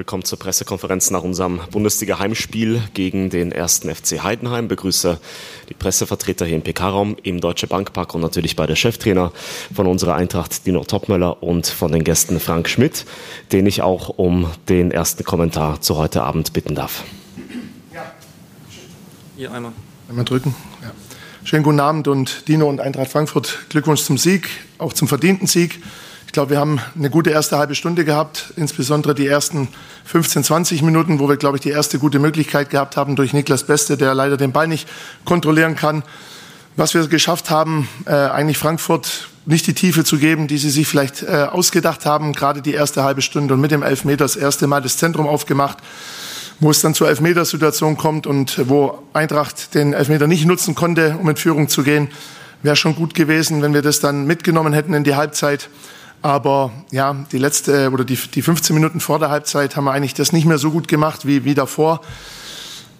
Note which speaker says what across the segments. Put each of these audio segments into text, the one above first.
Speaker 1: willkommen zur Pressekonferenz nach unserem Bundesliga-Heimspiel gegen den ersten FC Heidenheim. Begrüße die Pressevertreter hier im PK-Raum im Deutsche Bankpark und natürlich bei der Cheftrainer von unserer Eintracht Dino Topmöller und von den Gästen Frank Schmidt, den ich auch um den ersten Kommentar zu heute Abend bitten darf.
Speaker 2: Ja. Hier einmal. Einmal drücken. Ja. Schönen guten Abend und Dino und Eintracht Frankfurt, Glückwunsch zum Sieg, auch zum verdienten Sieg. Ich glaube, wir haben eine gute erste halbe Stunde gehabt, insbesondere die ersten 15, 20 Minuten, wo wir, glaube ich, die erste gute Möglichkeit gehabt haben durch Niklas Beste, der leider den Ball nicht kontrollieren kann. Was wir geschafft haben, äh, eigentlich Frankfurt nicht die Tiefe zu geben, die sie sich vielleicht äh, ausgedacht haben, gerade die erste halbe Stunde und mit dem Elfmeter das erste Mal das Zentrum aufgemacht, wo es dann zur Elfmetersituation kommt und wo Eintracht den Elfmeter nicht nutzen konnte, um in Führung zu gehen. Wäre schon gut gewesen, wenn wir das dann mitgenommen hätten in die Halbzeit. Aber ja, die letzte oder die, die 15 Minuten vor der Halbzeit haben wir eigentlich das nicht mehr so gut gemacht wie, wie davor.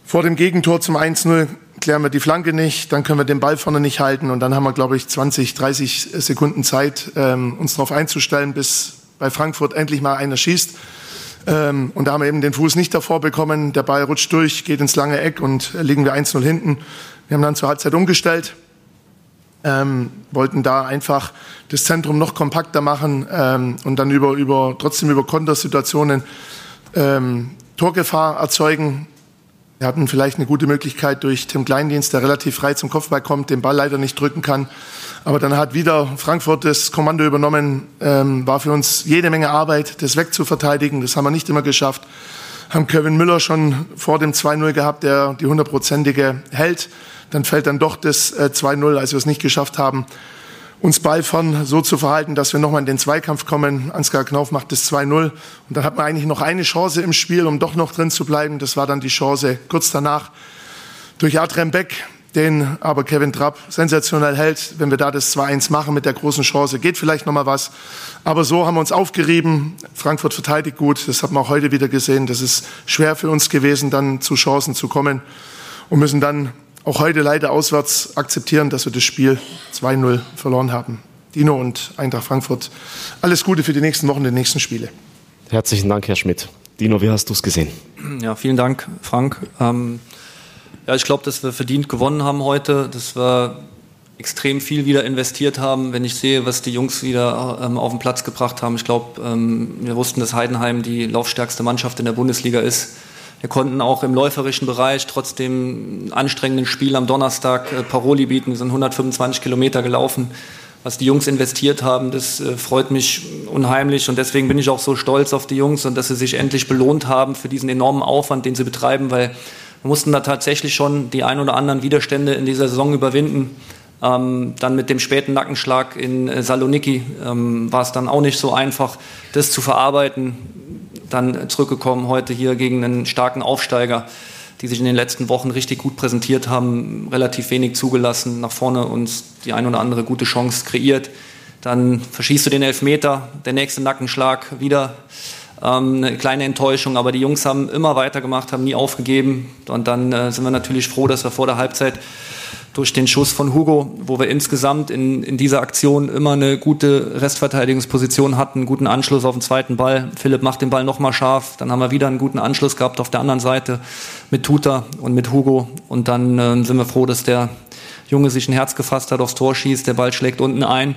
Speaker 2: Vor dem Gegentor zum 1-0 klären wir die Flanke nicht, dann können wir den Ball vorne nicht halten und dann haben wir, glaube ich, 20, 30 Sekunden Zeit, ähm, uns darauf einzustellen, bis bei Frankfurt endlich mal einer schießt. Ähm, und da haben wir eben den Fuß nicht davor bekommen. Der Ball rutscht durch, geht ins lange Eck und liegen wir 1-0 hinten. Wir haben dann zur Halbzeit umgestellt ähm, wollten da einfach das Zentrum noch kompakter machen ähm, und dann über, über, trotzdem über Kontersituationen ähm, Torgefahr erzeugen. Wir hatten vielleicht eine gute Möglichkeit durch Tim Kleindienst, der relativ frei zum Kopfball kommt, den Ball leider nicht drücken kann. Aber dann hat wieder Frankfurt das Kommando übernommen. Ähm, war für uns jede Menge Arbeit, das wegzuverteidigen. Das haben wir nicht immer geschafft. Haben Kevin Müller schon vor dem 2-0 gehabt, der die hundertprozentige hält. Dann fällt dann doch das äh, 2-0, als wir es nicht geschafft haben, uns beifern so zu verhalten, dass wir nochmal in den Zweikampf kommen. Ansgar Knauf macht das 2-0. Und dann hat man eigentlich noch eine Chance im Spiel, um doch noch drin zu bleiben. Das war dann die Chance kurz danach durch Adrem Beck, den aber Kevin Trapp sensationell hält. Wenn wir da das 2-1 machen mit der großen Chance, geht vielleicht nochmal was. Aber so haben wir uns aufgerieben. Frankfurt verteidigt gut. Das hat man auch heute wieder gesehen. Das ist schwer für uns gewesen, dann zu Chancen zu kommen und müssen dann auch heute leider auswärts akzeptieren, dass wir das Spiel 2-0 verloren haben. Dino und Eintracht Frankfurt, alles Gute für die nächsten Wochen, die nächsten Spiele.
Speaker 1: Herzlichen Dank, Herr Schmidt. Dino, wie hast du es gesehen?
Speaker 3: Ja, vielen Dank, Frank. Ähm, ja, ich glaube, dass wir verdient gewonnen haben heute, dass wir extrem viel wieder investiert haben. Wenn ich sehe, was die Jungs wieder ähm, auf den Platz gebracht haben, ich glaube, ähm, wir wussten, dass Heidenheim die laufstärkste Mannschaft in der Bundesliga ist. Wir konnten auch im läuferischen Bereich trotzdem anstrengenden Spiel am Donnerstag äh, Paroli bieten. Wir sind 125 Kilometer gelaufen. Was die Jungs investiert haben, das äh, freut mich unheimlich und deswegen bin ich auch so stolz auf die Jungs und dass sie sich endlich belohnt haben für diesen enormen Aufwand, den sie betreiben, weil wir mussten da tatsächlich schon die ein oder anderen Widerstände in dieser Saison überwinden. Ähm, dann mit dem späten Nackenschlag in äh, Saloniki ähm, war es dann auch nicht so einfach, das zu verarbeiten dann zurückgekommen heute hier gegen einen starken Aufsteiger, die sich in den letzten Wochen richtig gut präsentiert haben, relativ wenig zugelassen, nach vorne uns die ein oder andere gute Chance kreiert. Dann verschießt du den Elfmeter, der nächste Nackenschlag wieder. Ähm, eine kleine Enttäuschung, aber die Jungs haben immer weitergemacht, haben nie aufgegeben. Und dann äh, sind wir natürlich froh, dass wir vor der Halbzeit durch den Schuss von Hugo, wo wir insgesamt in, in dieser Aktion immer eine gute Restverteidigungsposition hatten, einen guten Anschluss auf den zweiten Ball. Philipp macht den Ball nochmal scharf, dann haben wir wieder einen guten Anschluss gehabt auf der anderen Seite mit Tuta und mit Hugo und dann äh, sind wir froh, dass der Junge sich ein Herz gefasst hat, aufs Tor schießt, der Ball schlägt unten ein.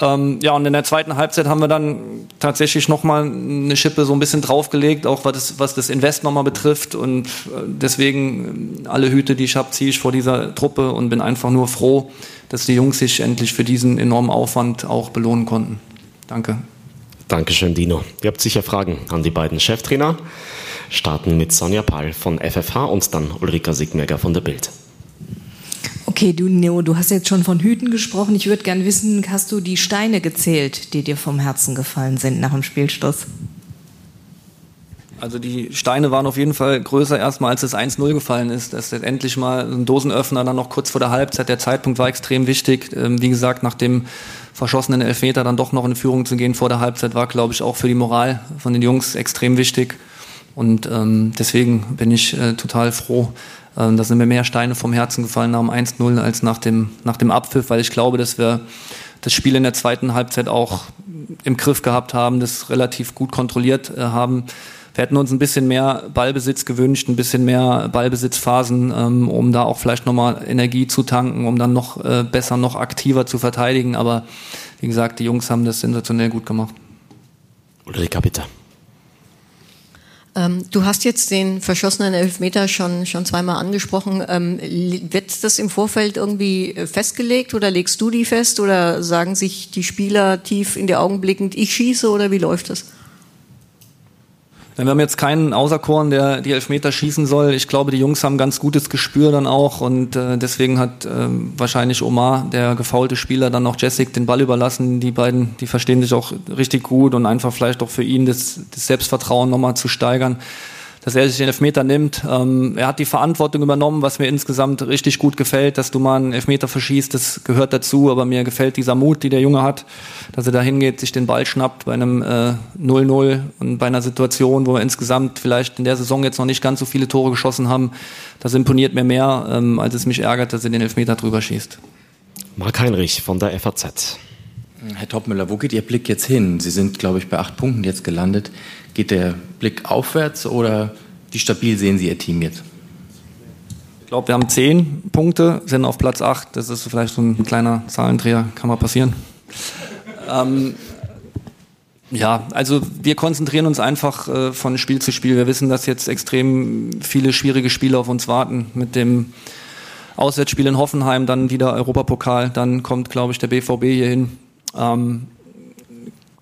Speaker 3: Ähm, ja, und in der zweiten Halbzeit haben wir dann tatsächlich nochmal eine Schippe so ein bisschen draufgelegt, auch was das, was das Invest nochmal betrifft. Und äh, deswegen äh, alle Hüte, die ich habe, ziehe ich vor dieser Truppe und bin einfach nur froh, dass die Jungs sich endlich für diesen enormen Aufwand auch belohnen konnten. Danke.
Speaker 1: Dankeschön, Dino. Ihr habt sicher Fragen an die beiden Cheftrainer. Starten mit Sonja Pall von FFH und dann Ulrika Sigmerger von der Bild.
Speaker 4: Okay, du Neo, du hast jetzt schon von Hüten gesprochen. Ich würde gerne wissen, hast du die Steine gezählt, die dir vom Herzen gefallen sind nach dem Spielstoß?
Speaker 3: Also die Steine waren auf jeden Fall größer erstmal, als es 1-0 gefallen ist. Das ist endlich mal ein Dosenöffner, dann noch kurz vor der Halbzeit. Der Zeitpunkt war extrem wichtig. Ähm, wie gesagt, nach dem verschossenen Elfmeter dann doch noch in Führung zu gehen vor der Halbzeit war, glaube ich, auch für die Moral von den Jungs extrem wichtig. Und ähm, deswegen bin ich äh, total froh, ähm, da sind mir mehr Steine vom Herzen gefallen nach dem 1-0 als nach dem, nach dem Abpfiff, weil ich glaube, dass wir das Spiel in der zweiten Halbzeit auch im Griff gehabt haben, das relativ gut kontrolliert äh, haben. wir hätten uns ein bisschen mehr Ballbesitz gewünscht, ein bisschen mehr Ballbesitzphasen, ähm, um da auch vielleicht nochmal Energie zu tanken, um dann noch äh, besser, noch aktiver zu verteidigen. Aber wie gesagt, die Jungs haben das sensationell gut gemacht.
Speaker 1: Ulrika, bitte.
Speaker 5: Ähm, du hast jetzt den verschossenen Elfmeter schon, schon zweimal angesprochen. Ähm, wird das im Vorfeld irgendwie äh, festgelegt oder legst du die fest oder sagen sich die Spieler tief in die Augen blickend, ich schieße oder wie läuft das?
Speaker 3: Wir haben jetzt keinen Auserkoren, der die Elfmeter schießen soll. Ich glaube, die Jungs haben ganz gutes Gespür dann auch und äh, deswegen hat äh, wahrscheinlich Omar, der gefaulte Spieler, dann auch Jessic den Ball überlassen. Die beiden, die verstehen sich auch richtig gut und einfach vielleicht auch für ihn das, das Selbstvertrauen nochmal zu steigern dass er sich den Elfmeter nimmt. Ähm, er hat die Verantwortung übernommen, was mir insgesamt richtig gut gefällt, dass du mal einen Elfmeter verschießt, das gehört dazu, aber mir gefällt dieser Mut, die der Junge hat, dass er da hingeht, sich den Ball schnappt bei einem 0-0 äh, und bei einer Situation, wo wir insgesamt vielleicht in der Saison jetzt noch nicht ganz so viele Tore geschossen haben, das imponiert mir mehr, ähm, als es mich ärgert, dass er den Elfmeter drüber schießt.
Speaker 1: Marc Heinrich von der FAZ.
Speaker 6: Herr Topmüller, wo geht Ihr Blick jetzt hin? Sie sind, glaube ich, bei acht Punkten jetzt gelandet. Geht der Blick aufwärts oder wie stabil sehen Sie Ihr Team jetzt?
Speaker 3: Ich glaube, wir haben zehn Punkte, sind auf Platz acht. Das ist vielleicht so ein kleiner Zahlendreher, kann mal passieren. Ähm, ja, also wir konzentrieren uns einfach äh, von Spiel zu Spiel. Wir wissen, dass jetzt extrem viele schwierige Spiele auf uns warten. Mit dem Auswärtsspiel in Hoffenheim, dann wieder Europapokal, dann kommt, glaube ich, der BVB hier hin. Ähm,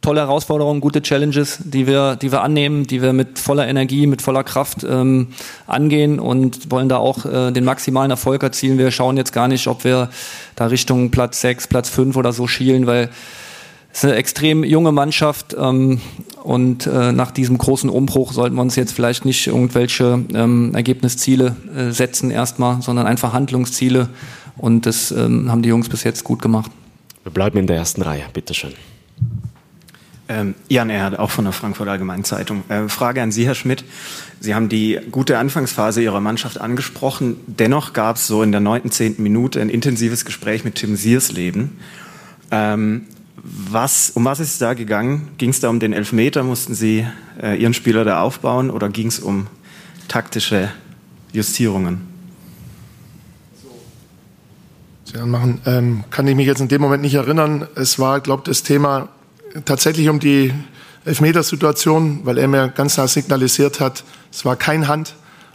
Speaker 3: tolle Herausforderungen, gute Challenges, die wir, die wir annehmen, die wir mit voller Energie, mit voller Kraft ähm, angehen und wollen da auch äh, den maximalen Erfolg erzielen. Wir schauen jetzt gar nicht, ob wir da Richtung Platz 6, Platz 5 oder so schielen, weil es ist eine extrem junge Mannschaft ähm, und äh, nach diesem großen Umbruch sollten wir uns jetzt vielleicht nicht irgendwelche ähm, Ergebnisziele äh, setzen erstmal, sondern einfach Handlungsziele und das ähm, haben die Jungs bis jetzt gut gemacht.
Speaker 1: Wir bleiben in der ersten Reihe, bitteschön.
Speaker 7: Ähm, Jan Erhard, auch von der Frankfurter Allgemeinen Zeitung. Äh, Frage an Sie, Herr Schmidt. Sie haben die gute Anfangsphase Ihrer Mannschaft angesprochen. Dennoch gab es so in der neunten, zehnten Minute ein intensives Gespräch mit Tim Siersleben. Ähm, was, um was ist es da gegangen? Ging es da um den Elfmeter? Mussten Sie äh, Ihren Spieler da aufbauen oder ging es um taktische Justierungen?
Speaker 2: machen. Ähm, kann ich mich jetzt in dem Moment nicht erinnern. Es war, glaube ich, das Thema tatsächlich um die Elfmetersituation, weil er mir ganz klar signalisiert hat, es war kein Hand.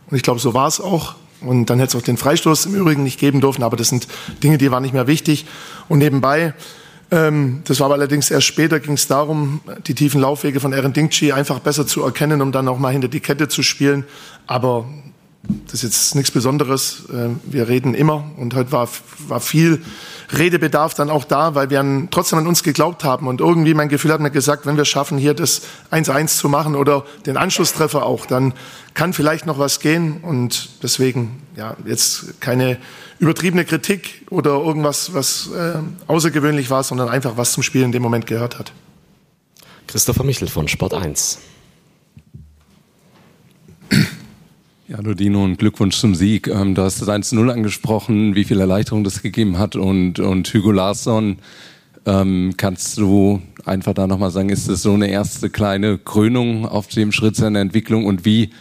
Speaker 2: Und ich glaube, so war es auch. Und dann hätte es auch den Freistoß im Übrigen nicht geben dürfen, aber das sind Dinge, die waren nicht mehr wichtig. Und nebenbei, ähm, das war aber allerdings erst später, ging es darum, die tiefen Laufwege von Eren Dingchi einfach besser zu erkennen, um dann auch mal hinter die Kette zu spielen. Aber das ist jetzt nichts Besonderes. Äh, wir reden immer und heute war, war viel Redebedarf dann auch da, weil wir an, trotzdem an uns geglaubt haben. Und irgendwie mein Gefühl hat mir gesagt, wenn wir schaffen, hier das 1-1 zu machen oder den Anschlusstreffer auch, dann kann vielleicht noch was gehen. Und deswegen, ja, jetzt keine übertriebene Kritik oder irgendwas, was äh, außergewöhnlich war, sondern einfach was zum Spiel in dem Moment gehört hat.
Speaker 1: Christopher Michel von Sport 1.
Speaker 8: Ja, Dino und Glückwunsch zum Sieg. Ähm, du hast das 1-0 angesprochen, wie viel Erleichterung das gegeben hat und, und Hugo Larsson, ähm, kannst du einfach da nochmal sagen, ist das so eine erste kleine Krönung auf dem Schritt seiner Entwicklung und wie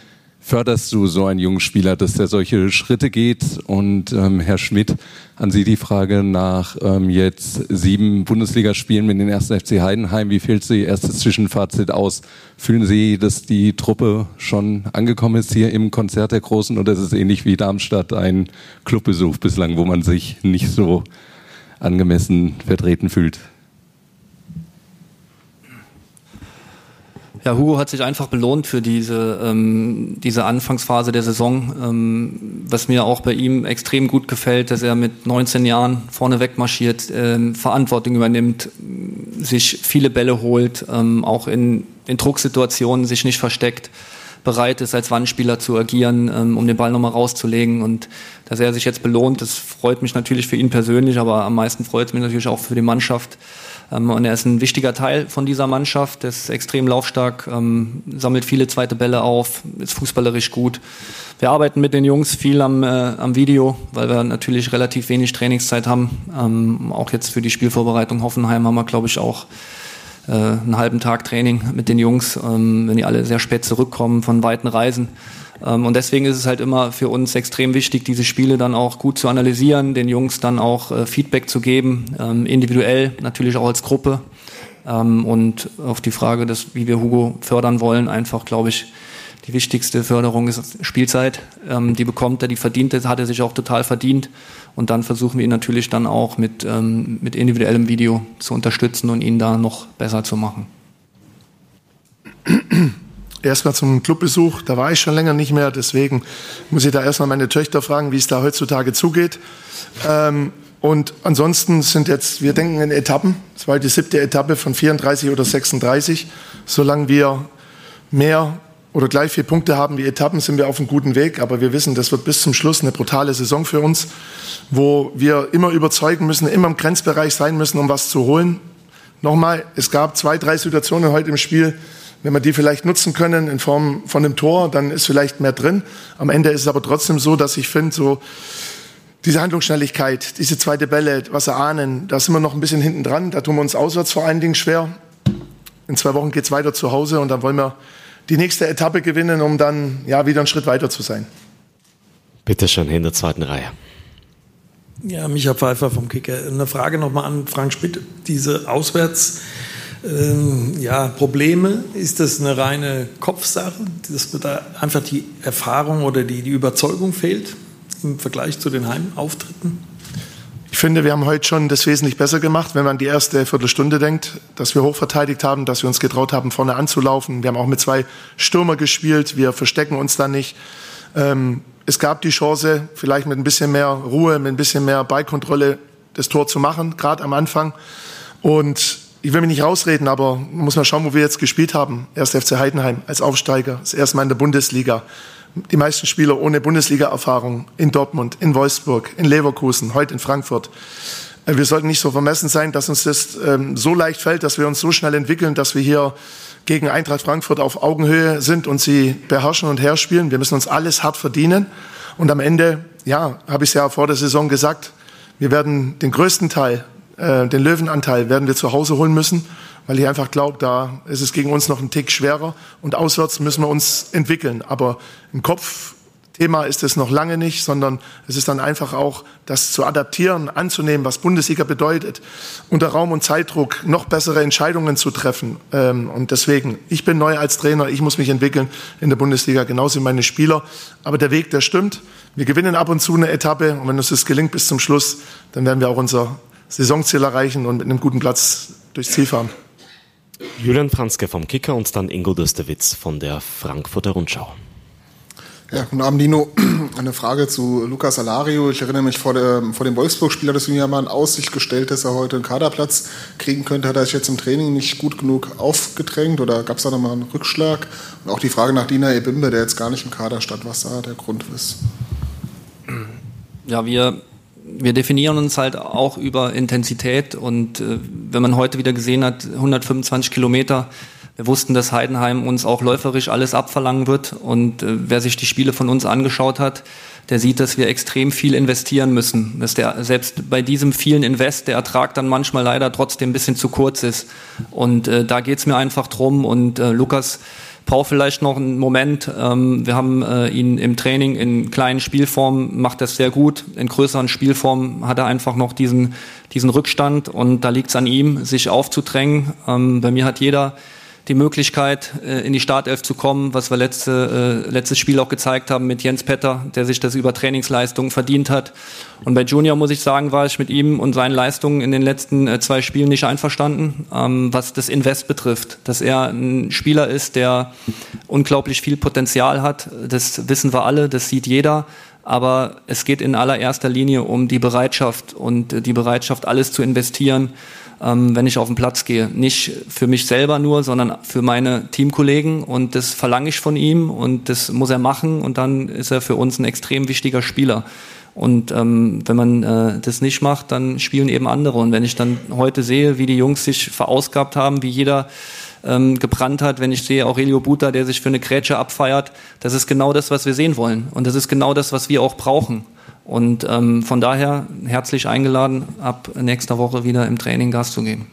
Speaker 8: förderst du so einen jungen Spieler, dass der solche Schritte geht? Und ähm, Herr Schmidt, an Sie die Frage nach ähm, jetzt sieben Bundesligaspielen mit den ersten FC Heidenheim. Wie fällt Sie erstes Zwischenfazit aus? Fühlen Sie, dass die Truppe schon angekommen ist hier im Konzert der Großen oder ist es ähnlich wie Darmstadt ein Clubbesuch bislang, wo man sich nicht so angemessen vertreten fühlt?
Speaker 3: Ja, Hugo hat sich einfach belohnt für diese, ähm, diese Anfangsphase der Saison. Ähm, was mir auch bei ihm extrem gut gefällt, dass er mit 19 Jahren vorne wegmarschiert, ähm, Verantwortung übernimmt, sich viele Bälle holt, ähm, auch in, in Drucksituationen sich nicht versteckt, bereit ist, als Wandspieler zu agieren, ähm, um den Ball nochmal rauszulegen. Und dass er sich jetzt belohnt, das freut mich natürlich für ihn persönlich, aber am meisten freut es mich natürlich auch für die Mannschaft. Ähm, und er ist ein wichtiger Teil von dieser Mannschaft, er ist extrem laufstark, ähm, sammelt viele zweite Bälle auf, ist fußballerisch gut. Wir arbeiten mit den Jungs viel am, äh, am Video, weil wir natürlich relativ wenig Trainingszeit haben. Ähm, auch jetzt für die Spielvorbereitung Hoffenheim haben wir, glaube ich, auch äh, einen halben Tag Training mit den Jungs, ähm, wenn die alle sehr spät zurückkommen von weiten Reisen. Ähm, und deswegen ist es halt immer für uns extrem wichtig, diese Spiele dann auch gut zu analysieren, den Jungs dann auch äh, Feedback zu geben, ähm, individuell, natürlich auch als Gruppe. Ähm, und auf die Frage, dass, wie wir Hugo fördern wollen, einfach, glaube ich, die wichtigste Förderung ist Spielzeit. Die bekommt er, die verdient er, hat er sich auch total verdient. Und dann versuchen wir ihn natürlich dann auch mit, mit individuellem Video zu unterstützen und ihn da noch besser zu machen.
Speaker 2: Erstmal zum Clubbesuch, da war ich schon länger nicht mehr, deswegen muss ich da erstmal meine Töchter fragen, wie es da heutzutage zugeht. Ähm, und ansonsten sind jetzt, wir denken in Etappen, es war die siebte Etappe von 34 oder 36. Solange wir mehr oder gleich vier Punkte haben wie Etappen, sind wir auf einem guten Weg. Aber wir wissen, das wird bis zum Schluss eine brutale Saison für uns, wo wir immer überzeugen müssen, immer im Grenzbereich sein müssen, um was zu holen. Nochmal, es gab zwei, drei Situationen heute im Spiel, wenn wir die vielleicht nutzen können in Form von einem Tor, dann ist vielleicht mehr drin. Am Ende ist es aber trotzdem so, dass ich finde, so diese Handlungsschnelligkeit, diese zweite Bälle, was erahnen, da sind wir noch ein bisschen hinten dran. Da tun wir uns auswärts vor allen Dingen schwer. In zwei Wochen geht es weiter zu Hause und dann wollen wir die nächste Etappe gewinnen, um dann ja wieder einen Schritt weiter zu sein.
Speaker 1: Bitte schön, in der zweiten Reihe.
Speaker 9: Ja, Micha Pfeiffer vom Kicker. Eine Frage nochmal an Frank Schmidt. Diese Auswärts- ähm, ja, Probleme? Ist das eine reine Kopfsache, dass da einfach die Erfahrung oder die, die Überzeugung fehlt im Vergleich zu den Heimauftritten?
Speaker 2: Ich finde, wir haben heute schon das wesentlich besser gemacht, wenn man die erste Viertelstunde denkt, dass wir hochverteidigt haben, dass wir uns getraut haben, vorne anzulaufen. Wir haben auch mit zwei Stürmer gespielt, wir verstecken uns da nicht. Ähm, es gab die Chance, vielleicht mit ein bisschen mehr Ruhe, mit ein bisschen mehr Ballkontrolle das Tor zu machen, gerade am Anfang. Und ich will mich nicht rausreden, aber man muss mal schauen, wo wir jetzt gespielt haben. Erst FC Heidenheim als Aufsteiger, das erste Mal in der Bundesliga. Die meisten Spieler ohne Bundesliga-Erfahrung in Dortmund, in Wolfsburg, in Leverkusen, heute in Frankfurt. Äh, wir sollten nicht so vermessen sein, dass uns das ähm, so leicht fällt, dass wir uns so schnell entwickeln, dass wir hier gegen Eintracht Frankfurt auf Augenhöhe sind und sie beherrschen und herspielen. Wir müssen uns alles hart verdienen. Und am Ende, ja, habe ich es ja vor der Saison gesagt, wir werden den größten Teil äh, den Löwenanteil werden wir zu Hause holen müssen, weil ich einfach glaube, da ist es gegen uns noch ein Tick schwerer und auswärts müssen wir uns entwickeln. Aber im Kopf Thema ist es noch lange nicht, sondern es ist dann einfach auch, das zu adaptieren, anzunehmen, was Bundesliga bedeutet, unter Raum und Zeitdruck noch bessere Entscheidungen zu treffen. Ähm, und deswegen, ich bin neu als Trainer, ich muss mich entwickeln in der Bundesliga, genauso wie meine Spieler. Aber der Weg, der stimmt. Wir gewinnen ab und zu eine Etappe und wenn uns das gelingt bis zum Schluss, dann werden wir auch unser Saisonziel erreichen und mit einem guten Platz durchs Ziel fahren.
Speaker 1: Julian Franzke vom Kicker und dann Ingo Dösterwitz von der Frankfurter Rundschau.
Speaker 10: Ja, guten Abend, Dino. Eine Frage zu Lukas Alario. Ich erinnere mich vor, der, vor dem Wolfsburg-Spieler, dass du mir ja mal in Aussicht gestellt, dass er heute einen Kaderplatz kriegen könnte. Hat er sich jetzt im Training nicht gut genug aufgedrängt oder gab es da nochmal einen Rückschlag? Und auch die Frage nach Dina Ebimbe, der jetzt gar nicht im Kader stand, was da der Grund ist.
Speaker 3: Ja, wir wir definieren uns halt auch über Intensität und äh, wenn man heute wieder gesehen hat, 125 Kilometer, wir wussten, dass Heidenheim uns auch läuferisch alles abverlangen wird und äh, wer sich die Spiele von uns angeschaut hat, der sieht, dass wir extrem viel investieren müssen, dass der selbst bei diesem vielen Invest der Ertrag dann manchmal leider trotzdem ein bisschen zu kurz ist. Und äh, da geht's mir einfach drum und äh, Lukas braucht vielleicht noch einen Moment. Ähm, wir haben äh, ihn im Training in kleinen Spielformen, macht das sehr gut. In größeren Spielformen hat er einfach noch diesen, diesen Rückstand und da liegt es an ihm, sich aufzudrängen. Ähm, bei mir hat jeder die Möglichkeit, äh, in die Startelf zu kommen, was wir letzte, äh, letztes Spiel auch gezeigt haben mit Jens Petter, der sich das über Trainingsleistungen verdient hat. Und bei Junior muss ich sagen, war ich mit ihm und seinen Leistungen in den letzten äh, zwei Spielen nicht einverstanden, ähm, was das Invest betrifft. Dass er ein Spieler ist, der unglaublich viel Potenzial hat, das wissen wir alle, das sieht jeder. Aber es geht in allererster Linie um die Bereitschaft und die Bereitschaft, alles zu investieren ähm, wenn ich auf den Platz gehe. Nicht für mich selber nur, sondern für meine Teamkollegen. Und das verlange ich von ihm und das muss er machen. Und dann ist er für uns ein extrem wichtiger Spieler. Und ähm, wenn man äh, das nicht macht, dann spielen eben andere. Und wenn ich dann heute sehe, wie die Jungs sich verausgabt haben, wie jeder ähm, gebrannt hat, wenn ich sehe Aurelio Buta, der sich für eine Grätsche abfeiert, das ist genau das, was wir sehen wollen. Und das ist genau das, was wir auch brauchen. Und ähm, von daher herzlich eingeladen, ab nächster Woche wieder im Training Gas zu geben.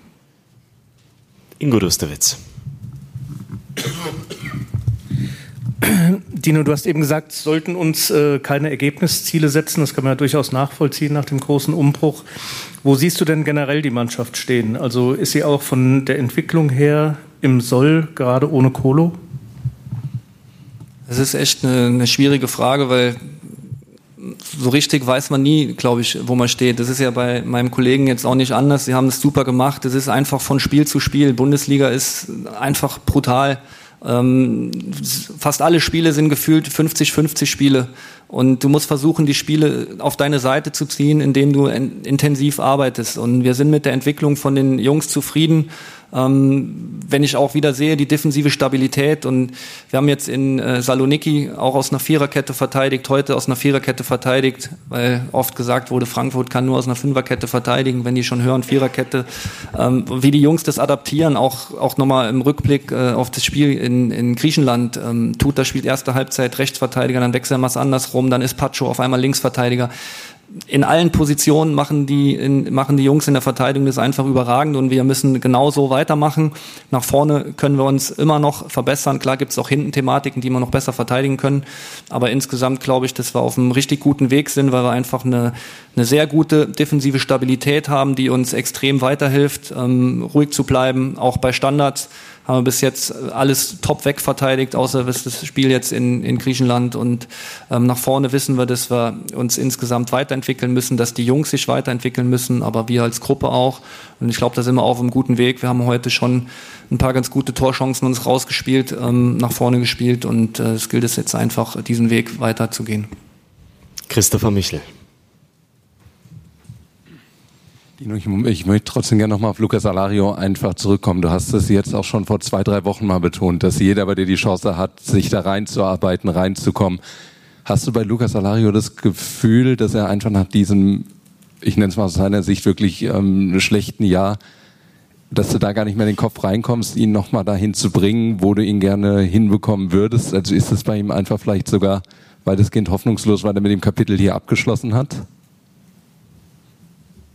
Speaker 1: Ingo Dustewitz.
Speaker 11: Dino, du hast eben gesagt, sollten uns äh, keine Ergebnisziele setzen. Das kann man ja durchaus nachvollziehen nach dem großen Umbruch. Wo siehst du denn generell die Mannschaft stehen? Also ist sie auch von der Entwicklung her im Soll, gerade ohne Kolo?
Speaker 3: Das ist echt eine, eine schwierige Frage, weil so richtig weiß man nie, glaube ich, wo man steht. Das ist ja bei meinem Kollegen jetzt auch nicht anders. Sie haben es super gemacht. Es ist einfach von Spiel zu Spiel. Bundesliga ist einfach brutal. Ähm, fast alle Spiele sind gefühlt 50-50 Spiele. Und du musst versuchen, die Spiele auf deine Seite zu ziehen, indem du intensiv arbeitest. Und wir sind mit der Entwicklung von den Jungs zufrieden. Ähm, wenn ich auch wieder sehe, die defensive Stabilität und wir haben jetzt in äh, Saloniki auch aus einer Viererkette verteidigt, heute aus einer Viererkette verteidigt, weil oft gesagt wurde, Frankfurt kann nur aus einer Fünferkette verteidigen, wenn die schon hören, Viererkette. Ähm, wie die Jungs das adaptieren, auch, auch nochmal im Rückblick äh, auf das Spiel in, in Griechenland, ähm, tut das spielt erste Halbzeit Rechtsverteidiger, dann wechseln wir es andersrum, dann ist Pacho auf einmal Linksverteidiger in allen Positionen machen die, in, machen die Jungs in der Verteidigung das einfach überragend und wir müssen genauso weitermachen. Nach vorne können wir uns immer noch verbessern. Klar gibt es auch hinten Thematiken, die wir noch besser verteidigen können. Aber insgesamt glaube ich, dass wir auf einem richtig guten Weg sind, weil wir einfach eine, eine sehr gute defensive Stabilität haben, die uns extrem weiterhilft, ähm, ruhig zu bleiben, auch bei Standards haben wir bis jetzt alles top wegverteidigt, außer das Spiel jetzt in, in Griechenland. Und ähm, nach vorne wissen wir, dass wir uns insgesamt weiterentwickeln müssen, dass die Jungs sich weiterentwickeln müssen, aber wir als Gruppe auch. Und ich glaube, da sind wir auf einem guten Weg. Wir haben heute schon ein paar ganz gute Torchancen uns rausgespielt, ähm, nach vorne gespielt und äh, es gilt es jetzt einfach, diesen Weg weiterzugehen.
Speaker 1: Christopher Michel.
Speaker 8: Ich, ich möchte trotzdem gerne nochmal auf Lukas Alario einfach zurückkommen. Du hast es jetzt auch schon vor zwei, drei Wochen mal betont, dass jeder bei dir die Chance hat, sich da reinzuarbeiten, reinzukommen. Hast du bei Lukas Alario das Gefühl, dass er einfach nach diesem, ich nenne es mal aus seiner Sicht, wirklich ähm, schlechten Jahr, dass du da gar nicht mehr in den Kopf reinkommst, ihn nochmal dahin zu bringen, wo du ihn gerne hinbekommen würdest? Also ist es bei ihm einfach vielleicht sogar weitestgehend hoffnungslos, weil er mit dem Kapitel hier abgeschlossen hat?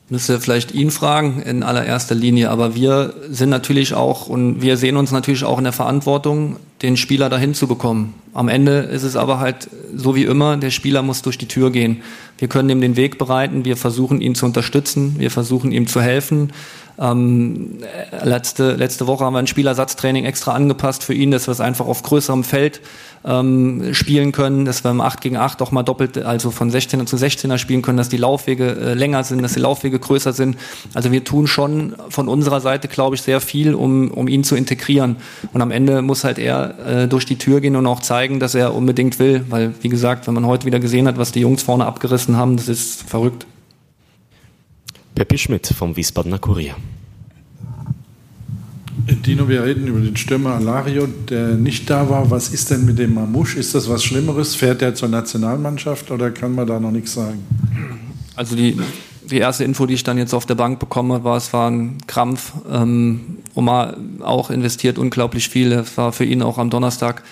Speaker 3: Müsste vielleicht ihn fragen in allererster Linie, aber wir sind natürlich auch und wir sehen uns natürlich auch in der Verantwortung, den Spieler dahin zu bekommen. Am Ende ist es aber halt so wie immer, der Spieler muss durch die Tür gehen. Wir können ihm den Weg bereiten, wir versuchen ihn zu unterstützen, wir versuchen ihm zu helfen. Ähm, letzte, letzte Woche haben wir ein Spielersatztraining extra angepasst für ihn, dass wir es einfach auf größerem Feld ähm, spielen können, dass wir im 8 gegen 8 auch mal doppelt, also von 16er zu 16er spielen können, dass die Laufwege äh, länger sind, dass die Laufwege größer sind. Also wir tun schon von unserer Seite, glaube ich, sehr viel, um, um ihn zu integrieren. Und am Ende muss halt er äh, durch die Tür gehen und auch zeigen, dass er unbedingt will. Weil, wie gesagt, wenn man heute wieder gesehen hat, was die Jungs vorne abgerissen haben, das ist verrückt.
Speaker 1: Peppi Schmidt vom Wiesbadener Kurier.
Speaker 12: Dino, wir reden über den Stürmer Alario, der nicht da war. Was ist denn mit dem Mamouche? Ist das was Schlimmeres? Fährt er zur Nationalmannschaft oder kann man da noch nichts sagen?
Speaker 3: Also die, die erste Info, die ich dann jetzt auf der Bank bekomme, war, es war ein Krampf. Ähm, Omar auch investiert unglaublich viel. Es war für ihn auch am Donnerstag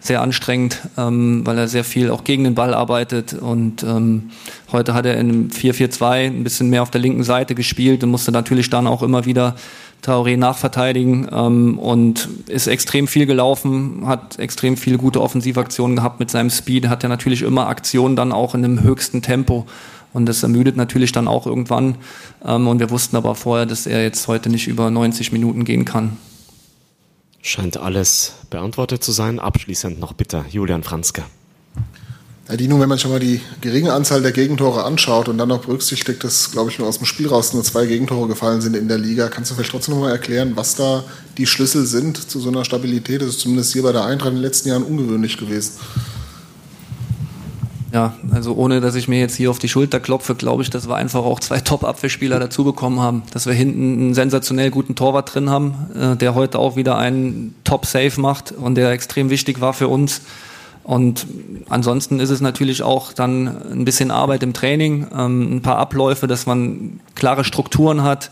Speaker 3: sehr anstrengend, ähm, weil er sehr viel auch gegen den Ball arbeitet. Und ähm, heute hat er in 4-4-2 ein bisschen mehr auf der linken Seite gespielt und musste natürlich dann auch immer wieder Traoré nachverteidigen ähm, und ist extrem viel gelaufen, hat extrem viele gute Offensivaktionen gehabt mit seinem Speed, hat ja natürlich immer Aktionen dann auch in einem höchsten Tempo. Und das ermüdet natürlich dann auch irgendwann. Ähm, und wir wussten aber vorher, dass er jetzt heute nicht über 90 Minuten gehen kann.
Speaker 1: Scheint alles beantwortet zu sein. Abschließend noch bitte Julian Franzke.
Speaker 10: Ja, Dino, wenn man schon mal die geringe Anzahl der Gegentore anschaut und dann noch berücksichtigt, dass, glaube ich, nur aus dem Spiel raus nur zwei Gegentore gefallen sind in der Liga, kannst du vielleicht trotzdem noch mal erklären, was da die Schlüssel sind zu so einer Stabilität? Das ist zumindest hier bei der Eintracht in den letzten Jahren ungewöhnlich gewesen.
Speaker 3: Ja, also ohne dass ich mir jetzt hier auf die Schulter klopfe, glaube ich, dass wir einfach auch zwei Top-Abwehrspieler dazu bekommen haben. Dass wir hinten einen sensationell guten Torwart drin haben, äh, der heute auch wieder einen Top-Save macht und der extrem wichtig war für uns. Und ansonsten ist es natürlich auch dann ein bisschen Arbeit im Training, ähm, ein paar Abläufe, dass man klare Strukturen hat,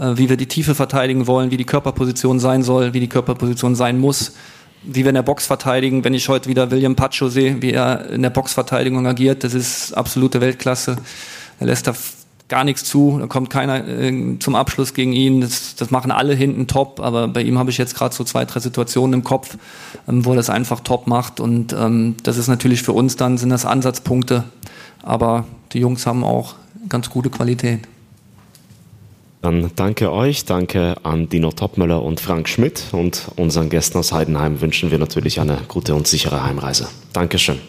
Speaker 3: äh, wie wir die Tiefe verteidigen wollen, wie die Körperposition sein soll, wie die Körperposition sein muss wie wir in der Box verteidigen. Wenn ich heute wieder William Pacho sehe, wie er in der Boxverteidigung agiert, das ist absolute Weltklasse. Er lässt da gar nichts zu, da kommt keiner äh, zum Abschluss gegen ihn. Das, das machen alle hinten top, aber bei ihm habe ich jetzt gerade so zwei, drei Situationen im Kopf, ähm, wo er das einfach top macht. Und ähm, das ist natürlich für uns dann, sind das Ansatzpunkte. Aber die Jungs haben auch ganz gute Qualität.
Speaker 1: Dann danke euch, danke an Dino Topmöller und Frank Schmidt und unseren Gästen aus Heidenheim wünschen wir natürlich eine gute und sichere Heimreise. Dankeschön.